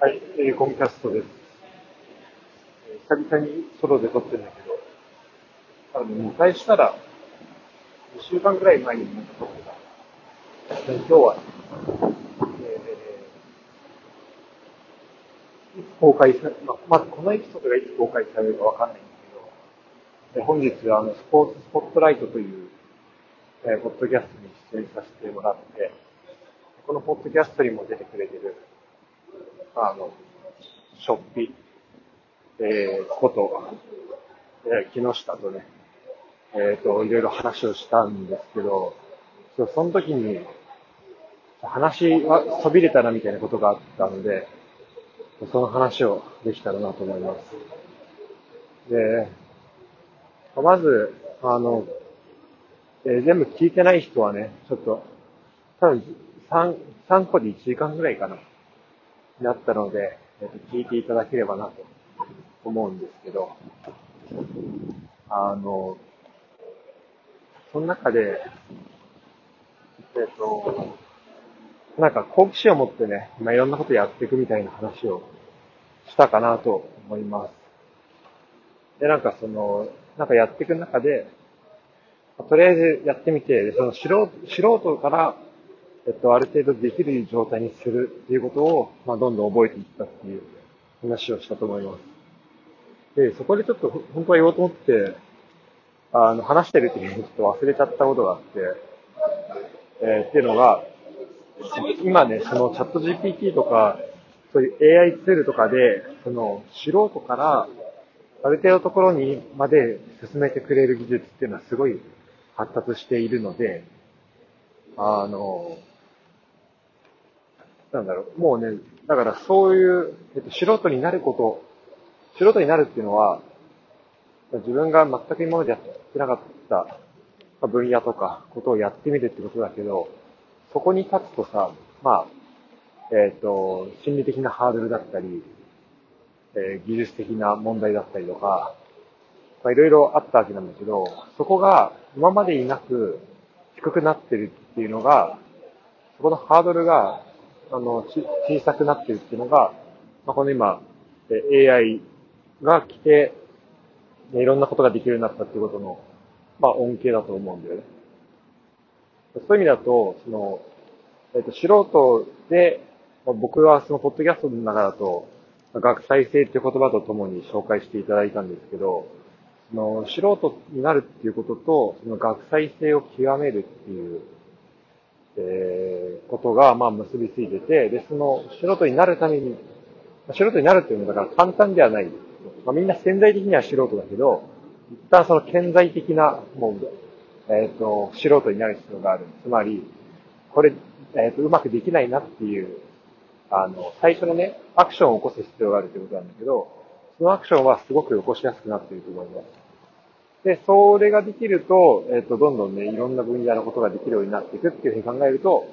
はい、えー、コンキャストです。えー、久々にソロで撮ってるんだけど、あの、見返したら、2週間くらい前になんか撮ってた。で今日は、えー、いつ公開され、まあ、まずこのエピソードがいつ公開されるかわかんないんですけど、えー、本日はあの、スポーツスポットライトという、えー、ポッドキャストに出演させてもらって、このポッドキャストにも出てくれてる、あの、しょっぴ、えー、こと、えー、木下とね、えっ、ー、と、いろいろ話をしたんですけど、その時に、話はそびれたなみたいなことがあったので、その話をできたらなと思います。で、まず、あの、えー、全部聞いてない人はね、ちょっと、多分3、3個で1時間ぐらいかな。なったので、えっと、聞いていただければなと思うんですけど、あの、その中で、えっと、なんか好奇心を持ってね、まあ、いろんなことやっていくみたいな話をしたかなと思います。で、なんかその、なんかやっていく中で、とりあえずやってみて、その素人素人からえっと、ある程度できる状態にするっていうことを、まあ、どんどん覚えていったっていう話をしたと思います。で、そこでちょっと本当は言おうと思って、あの、話してるっていうのをちょっと忘れちゃったことがあって、えー、っていうのが、今ね、そのチャット GPT とか、そういう AI ツールとかで、その素人からある程度のところにまで進めてくれる技術っていうのはすごい発達しているので、あの、なんだろう、もうね、だからそういう、えっと、素人になること、素人になるっていうのは、自分が全く今までやってなかった分野とかことをやってみるってことだけど、そこに立つとさ、まあ、えっ、ー、と、心理的なハードルだったり、えー、技術的な問題だったりとか、まあ、いろいろあったわけなんだけど、そこが今までになく低くなってるっていうのが、そこのハードルがあの、小さくなってるっていうのが、まあ、この今、AI が来て、いろんなことができるようになったっていうことの、まあ、恩恵だと思うんだよね。そういう意味だと、その、えっ、と、素人で、まあ、僕はそのポッドキャストの中だと、学際性っていう言葉とともに紹介していただいたんですけど、その素人になるっていうことと、その学際性を極めるっていうえー、ことが、まあ、結びついてて、で、その、素人になるために、素人になるっていうのは、だから簡単ではない。まあ、みんな潜在的には素人だけど、一旦その顕在的な、もう、えっ、ー、と、素人になる必要がある。つまり、これ、えっ、ー、と、うまくできないなっていう、あの、最初のね、アクションを起こす必要があるってことなんだけど、そのアクションはすごく起こしやすくなっていると思います。で、それができると、えっ、と、どんどんね、いろんな分野のことができるようになっていくっていうふうに考えると、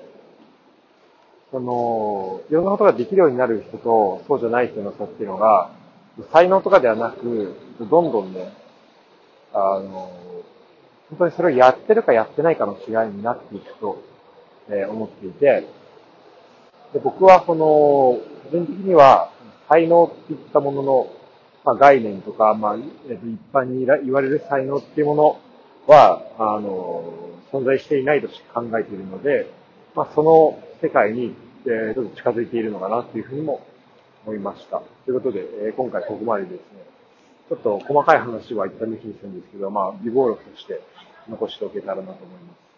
その、いろんなことができるようになる人と、そうじゃない人の差っていうのが、才能とかではなく、どんどんね、あの、本当にそれをやってるかやってないかの違いになっていくと、えー、思っていて、で僕はその、個人的には、才能っていったものの、まあ、概念とか、まあ、一般に言われる才能っていうものは、あの、存在していないとし考えているので、まあ、その世界に、えー、ちょっと近づいているのかなというふうにも思いました。ということで、えー、今回ここまでですね、ちょっと細かい話は一旦抜きにするんですけど、まあ、微暴録として残しておけたらなと思います。